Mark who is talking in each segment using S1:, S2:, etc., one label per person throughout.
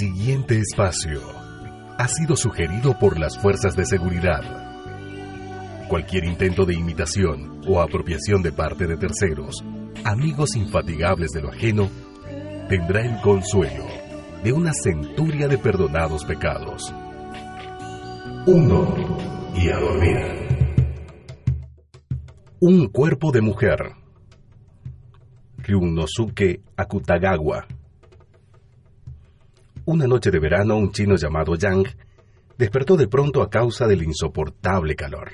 S1: siguiente espacio ha sido sugerido por las fuerzas de seguridad. Cualquier intento de imitación o apropiación de parte de terceros, amigos infatigables de lo ajeno, tendrá el consuelo de una centuria de perdonados pecados. Uno y a dormir. Un cuerpo de mujer. Ryunosuke Akutagawa. Una noche de verano, un chino llamado Yang despertó de pronto a causa del insoportable calor.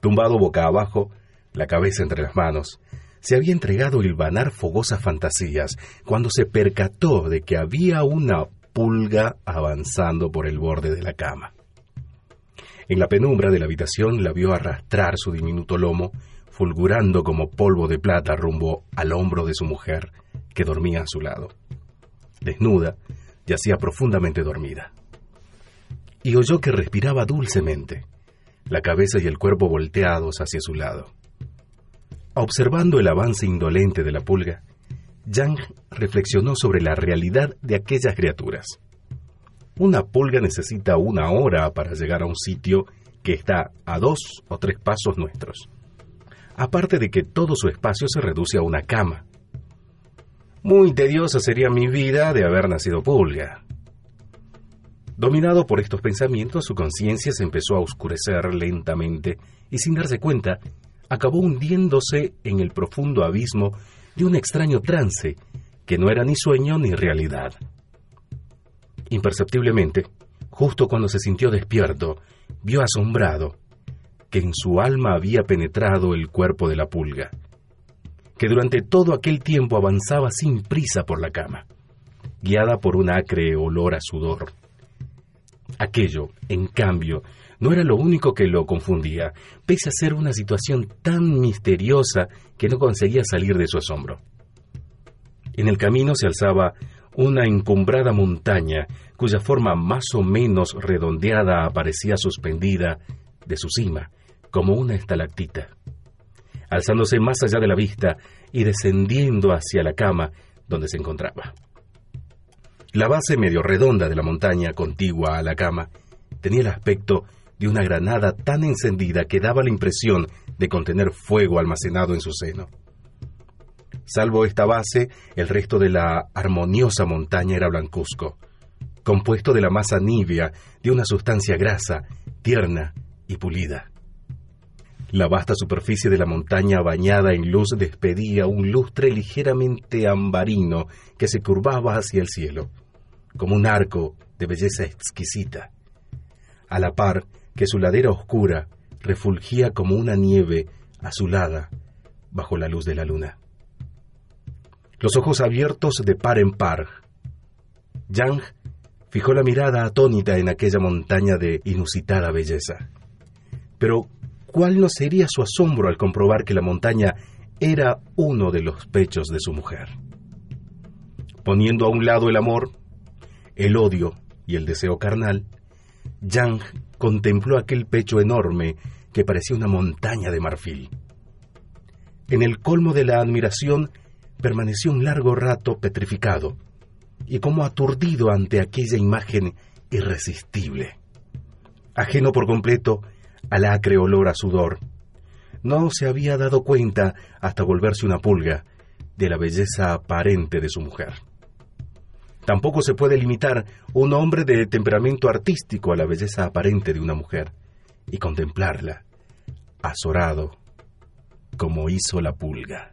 S1: Tumbado boca abajo, la cabeza entre las manos, se había entregado a hilvanar fogosas fantasías cuando se percató de que había una pulga avanzando por el borde de la cama. En la penumbra de la habitación la vio arrastrar su diminuto lomo, fulgurando como polvo de plata rumbo al hombro de su mujer, que dormía a su lado. Desnuda, yacía profundamente dormida. Y oyó que respiraba dulcemente, la cabeza y el cuerpo volteados hacia su lado. Observando el avance indolente de la pulga, Yang reflexionó sobre la realidad de aquellas criaturas. Una pulga necesita una hora para llegar a un sitio que está a dos o tres pasos nuestros. Aparte de que todo su espacio se reduce a una cama. Muy tediosa sería mi vida de haber nacido pulga. Dominado por estos pensamientos, su conciencia se empezó a oscurecer lentamente y sin darse cuenta, acabó hundiéndose en el profundo abismo de un extraño trance que no era ni sueño ni realidad. Imperceptiblemente, justo cuando se sintió despierto, vio asombrado que en su alma había penetrado el cuerpo de la pulga, que durante todo aquel tiempo avanzaba sin prisa por la cama, guiada por un acre olor a sudor. Aquello, en cambio, no era lo único que lo confundía, pese a ser una situación tan misteriosa que no conseguía salir de su asombro. En el camino se alzaba una encumbrada montaña cuya forma más o menos redondeada aparecía suspendida de su cima, como una estalactita. Alzándose más allá de la vista y descendiendo hacia la cama donde se encontraba. La base medio redonda de la montaña contigua a la cama tenía el aspecto de una granada tan encendida que daba la impresión de contener fuego almacenado en su seno. Salvo esta base, el resto de la armoniosa montaña era blancuzco, compuesto de la masa nibia de una sustancia grasa, tierna y pulida. La vasta superficie de la montaña bañada en luz despedía un lustre ligeramente ambarino que se curvaba hacia el cielo, como un arco de belleza exquisita. A la par, que su ladera oscura refulgía como una nieve azulada bajo la luz de la luna. Los ojos abiertos de par en par, Yang fijó la mirada atónita en aquella montaña de inusitada belleza. Pero, ¿cuál no sería su asombro al comprobar que la montaña era uno de los pechos de su mujer? Poniendo a un lado el amor, el odio y el deseo carnal, Yang contempló aquel pecho enorme que parecía una montaña de marfil. En el colmo de la admiración permaneció un largo rato petrificado y como aturdido ante aquella imagen irresistible. Ajeno por completo al acre olor a sudor, no se había dado cuenta hasta volverse una pulga de la belleza aparente de su mujer. Tampoco se puede limitar un hombre de temperamento artístico a la belleza aparente de una mujer y contemplarla, azorado, como hizo la pulga.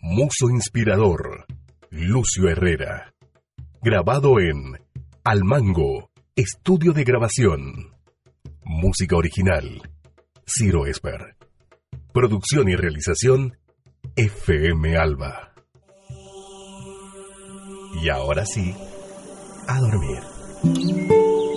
S2: Muso Inspirador, Lucio Herrera. Grabado en Almango, Estudio de Grabación. Música original, Ciro Esper. Producción y realización, FM Alba. Y ahora sí, a dormir.